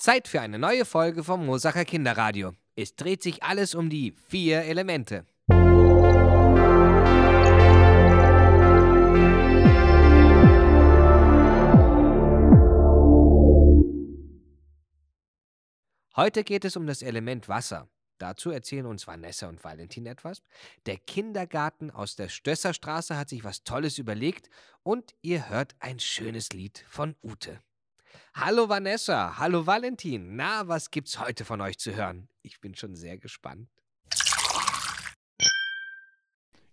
Zeit für eine neue Folge vom Mosacher Kinderradio. Es dreht sich alles um die vier Elemente. Heute geht es um das Element Wasser. Dazu erzählen uns Vanessa und Valentin etwas. Der Kindergarten aus der Stösserstraße hat sich was Tolles überlegt und ihr hört ein schönes Lied von Ute. Hallo Vanessa, hallo Valentin. Na, was gibt's heute von euch zu hören? Ich bin schon sehr gespannt.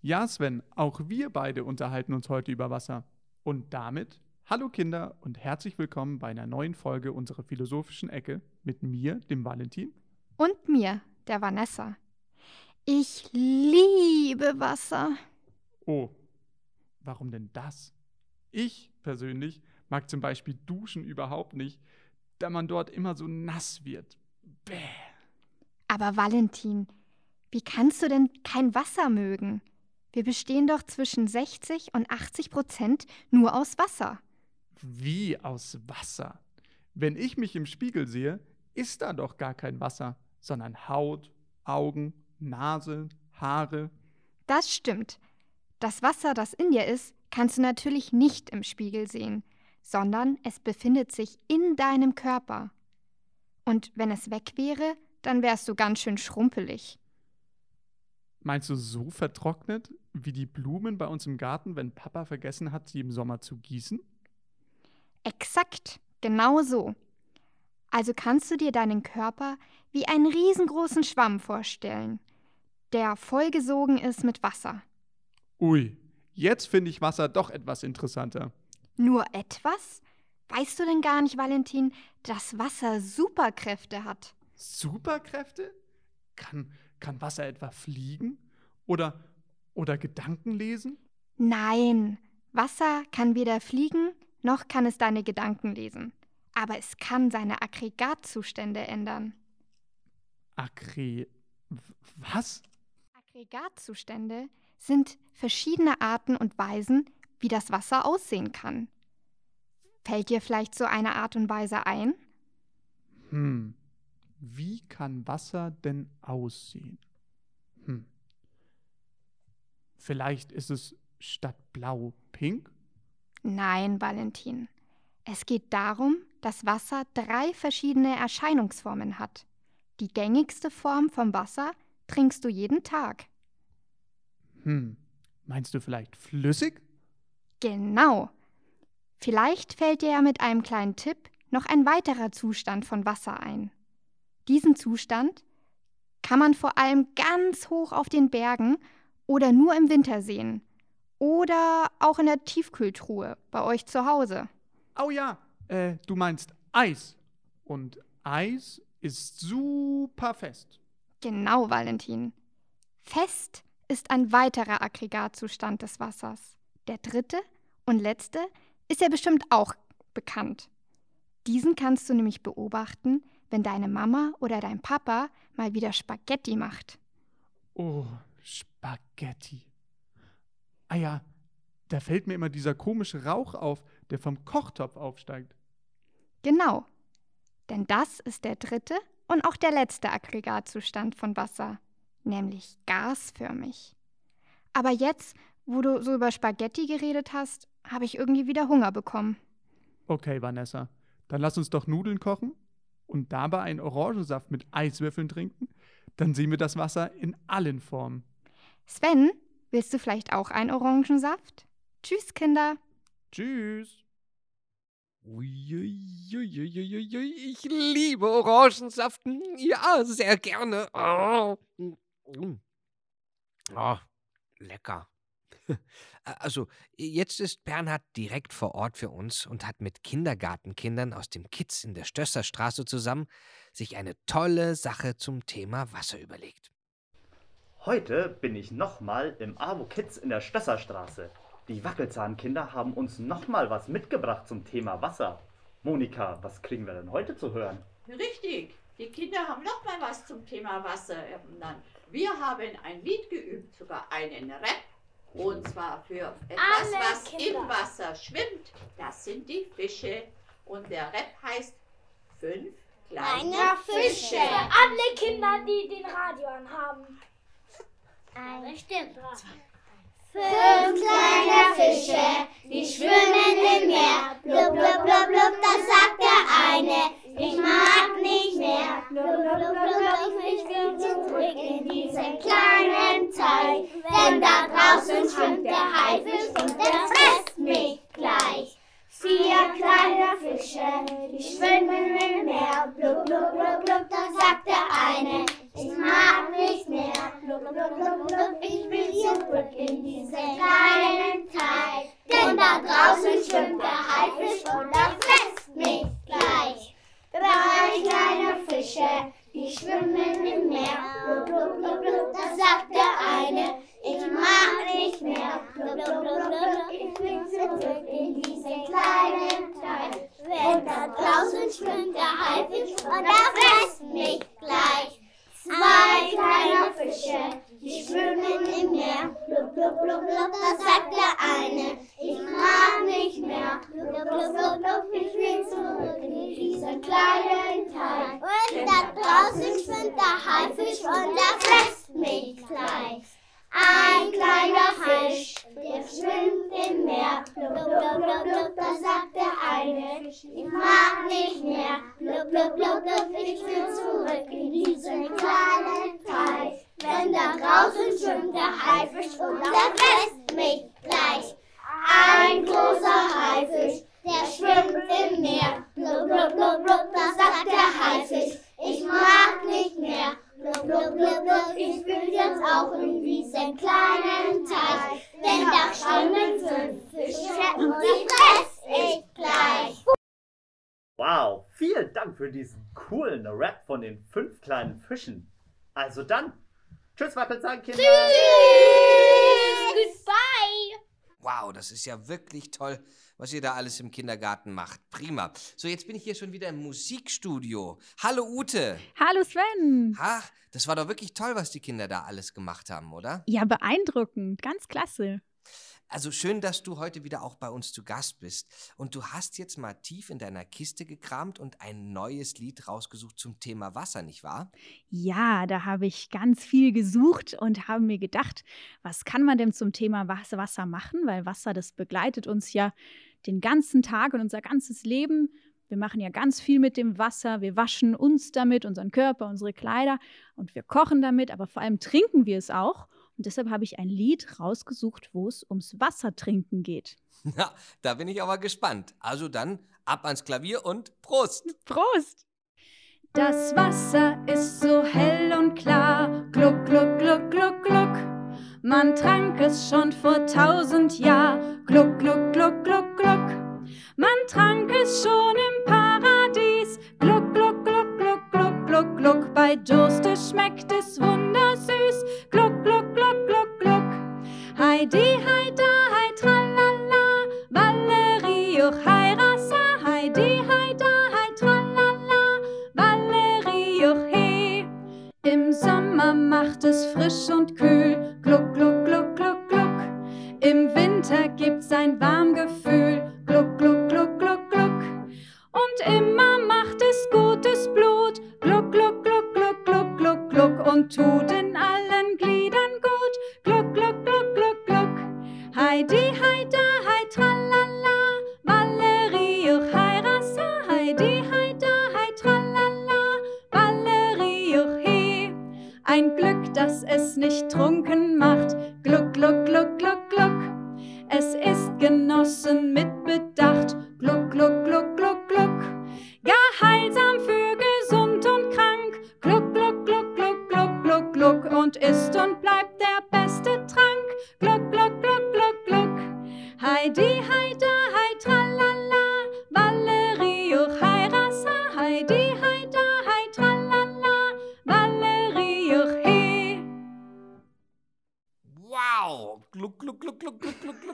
Ja, Sven, auch wir beide unterhalten uns heute über Wasser. Und damit hallo Kinder und herzlich willkommen bei einer neuen Folge unserer philosophischen Ecke mit mir, dem Valentin. Und mir, der Vanessa. Ich liebe Wasser. Oh, warum denn das? Ich persönlich mag zum Beispiel Duschen überhaupt nicht, da man dort immer so nass wird. Bäh. Aber Valentin, wie kannst du denn kein Wasser mögen? Wir bestehen doch zwischen 60 und 80 Prozent nur aus Wasser. Wie aus Wasser? Wenn ich mich im Spiegel sehe, ist da doch gar kein Wasser, sondern Haut, Augen, Nase, Haare. Das stimmt. Das Wasser, das in dir ist, kannst du natürlich nicht im Spiegel sehen, sondern es befindet sich in deinem Körper. Und wenn es weg wäre, dann wärst du ganz schön schrumpelig. Meinst du so vertrocknet wie die Blumen bei uns im Garten, wenn Papa vergessen hat, sie im Sommer zu gießen? Exakt, genau so. Also kannst du dir deinen Körper wie einen riesengroßen Schwamm vorstellen, der vollgesogen ist mit Wasser. Ui, jetzt finde ich Wasser doch etwas interessanter. Nur etwas? Weißt du denn gar nicht, Valentin, dass Wasser Superkräfte hat? Superkräfte? Kann, kann Wasser etwa fliegen? Oder, oder Gedanken lesen? Nein, Wasser kann weder fliegen, noch kann es deine Gedanken lesen. Aber es kann seine Aggregatzustände ändern. Aggre... Was? Aggregatzustände sind verschiedene Arten und Weisen, wie das Wasser aussehen kann. Fällt dir vielleicht so eine Art und Weise ein? Hm. Wie kann Wasser denn aussehen? Hm. Vielleicht ist es statt blau pink? Nein, Valentin. Es geht darum, dass Wasser drei verschiedene Erscheinungsformen hat. Die gängigste Form vom Wasser trinkst du jeden Tag. Hm. Meinst du vielleicht flüssig? Genau. Vielleicht fällt dir ja mit einem kleinen Tipp noch ein weiterer Zustand von Wasser ein. Diesen Zustand kann man vor allem ganz hoch auf den Bergen oder nur im Winter sehen. Oder auch in der Tiefkühltruhe bei euch zu Hause. Oh ja, äh, du meinst Eis. Und Eis ist super fest. Genau, Valentin. Fest ist ein weiterer Aggregatzustand des Wassers. Der dritte und letzte ist ja bestimmt auch bekannt. Diesen kannst du nämlich beobachten, wenn deine Mama oder dein Papa mal wieder Spaghetti macht. Oh, Spaghetti. Ah ja, da fällt mir immer dieser komische Rauch auf, der vom Kochtopf aufsteigt. Genau. Denn das ist der dritte und auch der letzte Aggregatzustand von Wasser, nämlich gasförmig. Aber jetzt, wo du so über Spaghetti geredet hast, habe ich irgendwie wieder Hunger bekommen. Okay, Vanessa, dann lass uns doch Nudeln kochen und dabei einen Orangensaft mit Eiswürfeln trinken. Dann sehen wir das Wasser in allen Formen. Sven, willst du vielleicht auch einen Orangensaft? Tschüss, Kinder. Tschüss. Uiuiuiuiui, ich liebe Orangensaften. Ja, sehr gerne. Oh, oh lecker. Also, jetzt ist Bernhard direkt vor Ort für uns und hat mit Kindergartenkindern aus dem Kids in der Stösserstraße zusammen sich eine tolle Sache zum Thema Wasser überlegt. Heute bin ich nochmal im AWO Kids in der Stösserstraße. Die Wackelzahnkinder haben uns nochmal was mitgebracht zum Thema Wasser. Monika, was kriegen wir denn heute zu hören? Richtig, die Kinder haben nochmal was zum Thema Wasser. Wir haben ein Lied geübt, sogar einen Rap und zwar für etwas, Alle was Kinder. im Wasser schwimmt. Das sind die Fische. Und der Rap heißt fünf kleiner Fische. Für alle Kinder, die den Radio anhaben. Eine stimmt. Fünf kleine Fische, die schwimmen im Meer. Blub, blub, blub, blub, das sagt der eine. Ich mag nicht mehr. Blub, blub, blub, blub, ich will zurück in diesen kleinen Teich. Denn da draußen schwimmt der Haifisch und der frisst mich gleich. Vier kleine Fische, die schwimmen im Meer. Blub, blub, blub, blub, da sagt der eine. Ich mag nicht mehr. Blub, blub, blub, blub, ich will zurück in diesen kleinen Teich. Denn da draußen schwimmt der Haifisch und er frisst mich gleich. Drei kleine Fische, die schwimmen im Meer. Blub, blub, blub, blub, da sagt der eine. Ich mag nicht mehr. Blub, blub, blub, blub, ich will zurück in diesen kleinen Teich. Denn da draußen schwimmt der Haifisch und er frisst mich gleich. Zwei kleine Fische, die schwimmen im Meer. Blub, blub, blub, blub, da sagt der eine. Ich mag nicht mehr. Blub, blub, blub, blub, blub, ich will zurück in diesen kleinen Teich. Und da draußen schwimmt der Haifisch und er frisst mich gleich. Ein kleiner Fisch, der schwimmt im Meer. Blub, blub, blub, da sagt der eine. Ich mag nicht mehr. Blub, blub, blub, blub, ich will zurück in diesen kleinen Teich. Wenn da draußen schwimmt der Haifisch und der frisst mich gleich. Ein großer Haifisch, der schwimmt im Meer. Blub, blub, blub, blub, da sagt der Haifisch. Ich mag nicht mehr. Blub, blub, blub, blub, ich will jetzt auch in diesen kleinen Denn da schwimmen fünf Fische und die fress ich gleich. Wow, vielen Dank für diesen coolen Rap von den fünf kleinen Fischen. Also dann, tschüss Wackelzahnkinder. Goodbye. Wow, das ist ja wirklich toll, was ihr da alles im Kindergarten macht. Prima. So, jetzt bin ich hier schon wieder im Musikstudio. Hallo Ute. Hallo Sven. Ach, das war doch wirklich toll, was die Kinder da alles gemacht haben, oder? Ja, beeindruckend. Ganz klasse. Also schön, dass du heute wieder auch bei uns zu Gast bist. Und du hast jetzt mal tief in deiner Kiste gekramt und ein neues Lied rausgesucht zum Thema Wasser, nicht wahr? Ja, da habe ich ganz viel gesucht und habe mir gedacht, was kann man denn zum Thema Was- Wasser machen? Weil Wasser, das begleitet uns ja den ganzen Tag und unser ganzes Leben. Wir machen ja ganz viel mit dem Wasser. Wir waschen uns damit, unseren Körper, unsere Kleider und wir kochen damit, aber vor allem trinken wir es auch. Und deshalb habe ich ein Lied rausgesucht, wo es ums Wassertrinken geht. Na, da bin ich aber gespannt. Also dann ab ans Klavier und Prost! Prost! Das Wasser ist so hell und klar, gluck, gluck, gluck, gluck, gluck. Man trank es schon vor tausend Jahren, gluck, gluck, gluck, gluck, gluck. Man trank es schon im Paradies, gluck, gluck, gluck, gluck, gluck, gluck, gluck. Bei Durste schmeckt es wundersüß, gluck, gluck, gluck, gluck, gluck. Heidi, hei da, hei tralala, Valerie, och hei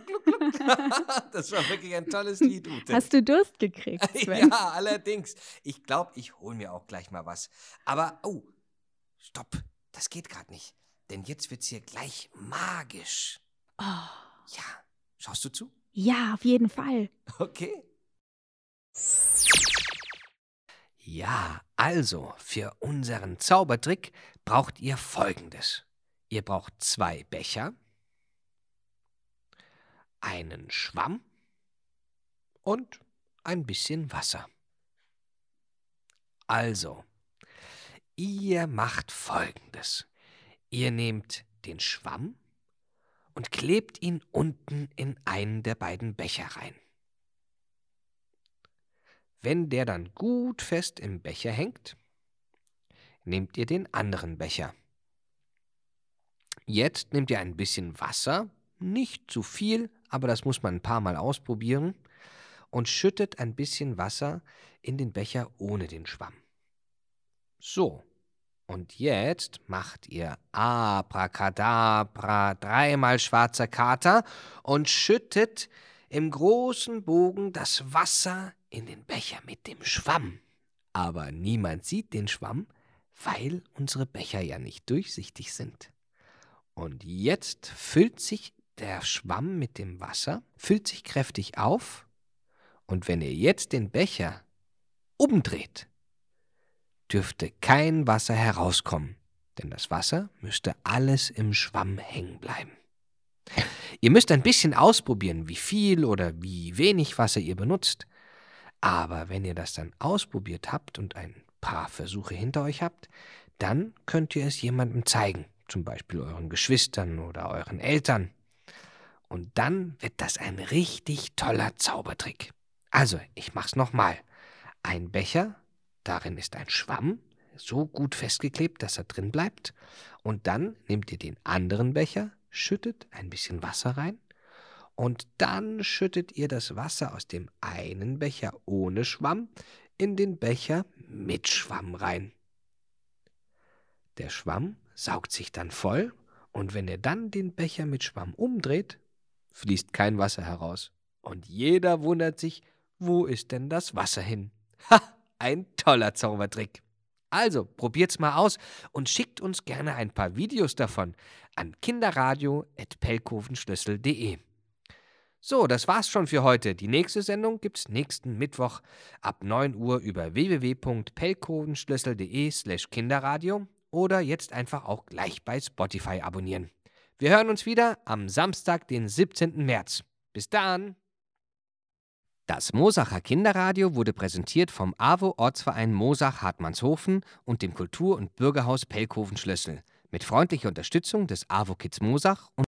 gluck, gluck, gluck, gluck, gluck. Das war wirklich ein tolles Lied, Ute. Hast du Durst gekriegt, Sven? Ja, allerdings. Ich glaube, ich hole mir auch gleich mal was. Aber, oh, stopp, das geht gerade nicht. Denn jetzt wird's hier gleich magisch. Oh, Ja, schaust du zu? ja, auf jeden Fall. Okay. Ja, Also, für unseren Zaubertrick braucht ihr folgendes. Ihr braucht zwei Becher, einen Schwamm und ein bisschen Wasser. Also, ihr macht folgendes. Ihr nehmt den Schwamm und klebt ihn unten in einen der beiden Becher rein. Wenn der dann gut fest im Becher hängt, nehmt ihr den anderen Becher. Jetzt nehmt ihr ein bisschen Wasser, nicht zu viel, aber das muss man ein paar Mal ausprobieren, und schüttet ein bisschen Wasser in den Becher ohne den Schwamm. So, und jetzt macht ihr Abracadabra, dreimal schwarzer Kater und schüttet im großen Bogen das Wasser in den Becher mit dem Schwamm. Aber niemand sieht den Schwamm, weil unsere Becher ja nicht durchsichtig sind. Und jetzt füllt sich der Schwamm mit dem Wasser, füllt sich kräftig auf, und wenn ihr jetzt den Becher umdreht, dürfte kein Wasser herauskommen, denn das Wasser müsste alles im Schwamm hängen bleiben. Ihr müsst ein bisschen ausprobieren, wie viel oder wie wenig Wasser ihr benutzt. Aber wenn ihr das dann ausprobiert habt und ein paar Versuche hinter euch habt, dann könnt ihr es jemandem zeigen, zum Beispiel euren Geschwistern oder euren Eltern. Und dann wird das ein richtig toller Zaubertrick. Also, ich mach's nochmal. Ein Becher, darin ist ein Schwamm, so gut festgeklebt, dass er drin bleibt. Und dann nehmt ihr den anderen Becher, schüttet ein bisschen Wasser rein und dann schüttet ihr das Wasser aus dem einen Becher ohne Schwamm in den Becher mit Schwamm rein. Der Schwamm saugt sich dann voll und wenn ihr dann den Becher mit Schwamm umdreht, fließt kein Wasser heraus. Und jeder wundert sich, wo ist denn das Wasser hin? Ha, ein toller Zaubertrick. Also, probiert's mal aus und schickt uns gerne ein paar Videos davon an kinderradio.pelkovenschlüssel.de. So, das war's schon für heute. Die nächste Sendung gibt's nächsten Mittwoch ab 9 Uhr über www.pelkovenschlüssel.de slash Kinderradio oder jetzt einfach auch gleich bei Spotify abonnieren. Wir hören uns wieder am Samstag, den 17. März. Bis dann! Das Mosacher Kinderradio wurde präsentiert vom AWO Ortsverein Mosach Hartmannshofen und dem Kultur- und Bürgerhaus Pelkoven-Schlössel mit freundlicher Unterstützung des AWO Kids Mosach und